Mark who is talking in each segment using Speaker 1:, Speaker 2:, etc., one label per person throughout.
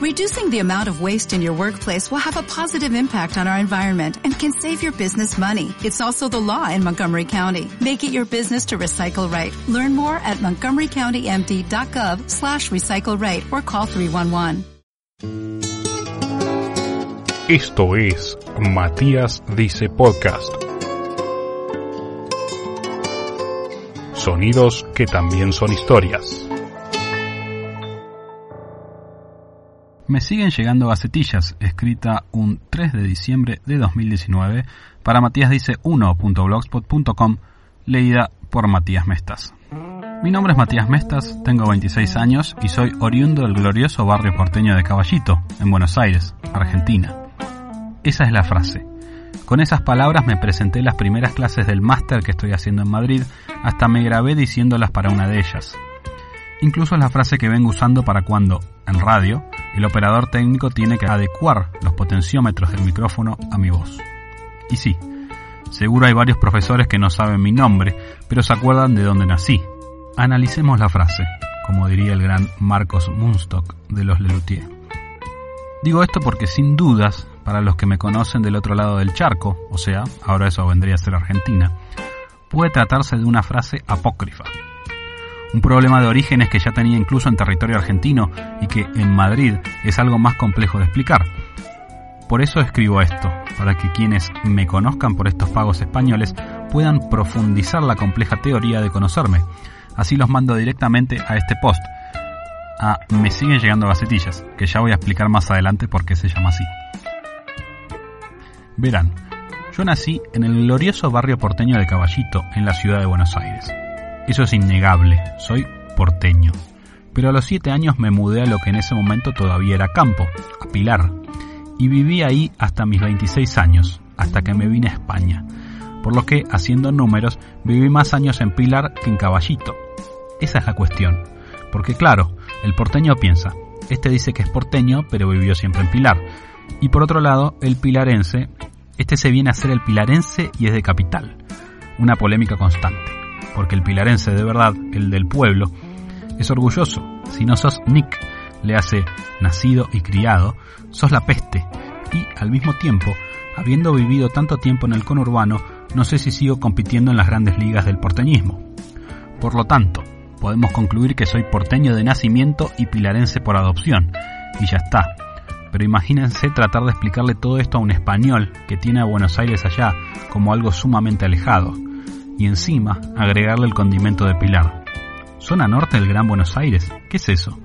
Speaker 1: Reducing the amount of waste in your workplace will have a positive impact on our environment and can save your business money. It's also the law in Montgomery County. Make it your business to recycle right. Learn more at montgomerycountymd.gov slash recycle right or call 311.
Speaker 2: Esto es Matías Dice Podcast. Sonidos que también son historias.
Speaker 3: Me siguen llegando gacetillas, escrita un 3 de diciembre de 2019 para Matías dice 1.blogspot.com, leída por Matías Mestas. Mi nombre es Matías Mestas, tengo 26 años y soy oriundo del glorioso barrio porteño de Caballito, en Buenos Aires, Argentina. Esa es la frase. Con esas palabras me presenté las primeras clases del máster que estoy haciendo en Madrid, hasta me grabé diciéndolas para una de ellas. Incluso es la frase que vengo usando para cuando, en radio, el operador técnico tiene que adecuar los potenciómetros del micrófono a mi voz. Y sí, seguro hay varios profesores que no saben mi nombre, pero se acuerdan de dónde nací. Analicemos la frase, como diría el gran Marcos Munstock de los Lelutier. Digo esto porque sin dudas, para los que me conocen del otro lado del charco, o sea, ahora eso vendría a ser Argentina, puede tratarse de una frase apócrifa, un problema de orígenes que ya tenía incluso en territorio argentino y que en Madrid es algo más complejo de explicar. Por eso escribo esto, para que quienes me conozcan por estos pagos españoles puedan profundizar la compleja teoría de conocerme. Así los mando directamente a este post. Ah, me siguen llegando gacetillas, que ya voy a explicar más adelante por qué se llama así. Verán, yo nací en el glorioso barrio porteño de Caballito, en la ciudad de Buenos Aires. Eso es innegable, soy porteño. Pero a los siete años me mudé a lo que en ese momento todavía era campo, a Pilar, y viví ahí hasta mis 26 años, hasta que me vine a España. Por lo que, haciendo números, viví más años en Pilar que en Caballito. Esa es la cuestión. Porque claro, el porteño piensa, este dice que es porteño, pero vivió siempre en Pilar. Y por otro lado, el pilarense, este se viene a ser el pilarense y es de capital. Una polémica constante porque el pilarense de verdad, el del pueblo, es orgulloso. Si no sos Nick, le hace nacido y criado, sos la peste. Y al mismo tiempo, habiendo vivido tanto tiempo en el conurbano, no sé si sigo compitiendo en las grandes ligas del porteñismo. Por lo tanto, podemos concluir que soy porteño de nacimiento y pilarense por adopción. Y ya está. Pero imagínense tratar de explicarle todo esto a un español que tiene a Buenos Aires allá como algo sumamente alejado y encima agregarle el condimento de Pilar. ¿Zona norte del Gran Buenos Aires? ¿Qué es eso?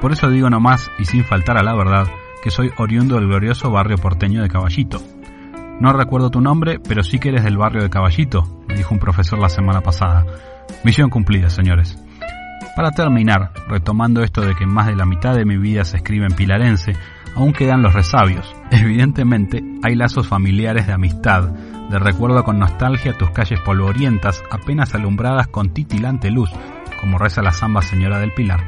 Speaker 3: Por eso digo nomás y sin faltar a la verdad que soy oriundo del glorioso barrio porteño de Caballito. No recuerdo tu nombre, pero sí que eres del barrio de Caballito, me dijo un profesor la semana pasada. Misión cumplida, señores. Para terminar, retomando esto de que más de la mitad de mi vida se escribe en pilarense, aún quedan los resabios. Evidentemente, hay lazos familiares de amistad, de recuerdo con nostalgia tus calles polvorientas, apenas alumbradas con titilante luz, como reza la samba Señora del Pilar.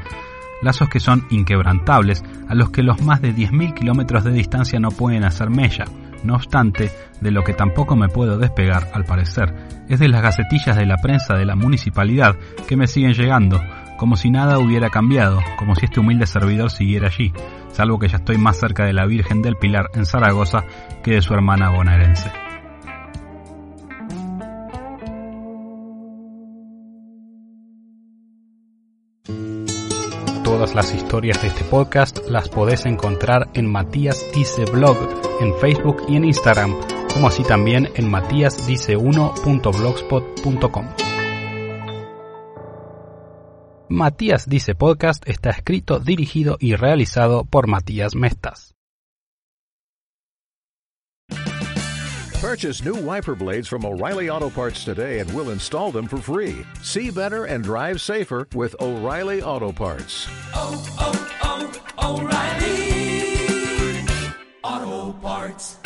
Speaker 3: Lazos que son inquebrantables, a los que los más de 10.000 kilómetros de distancia no pueden hacer mella. No obstante, de lo que tampoco me puedo despegar, al parecer, es de las gacetillas de la prensa de la municipalidad que me siguen llegando, como si nada hubiera cambiado, como si este humilde servidor siguiera allí, salvo que ya estoy más cerca de la Virgen del Pilar en Zaragoza que de su hermana bonaerense.
Speaker 2: Todas las historias de este podcast las podés encontrar en Matías Dice Blog, en Facebook y en Instagram, como así también en matíasdice1.blogspot.com. Matías Dice Podcast está escrito, dirigido y realizado por Matías Mestas.
Speaker 4: Purchase new wiper blades from O'Reilly Auto Parts today and we'll install them for free. See better and drive safer with O'Reilly Auto Parts.
Speaker 5: Oh, oh, oh, O'Reilly Auto Parts.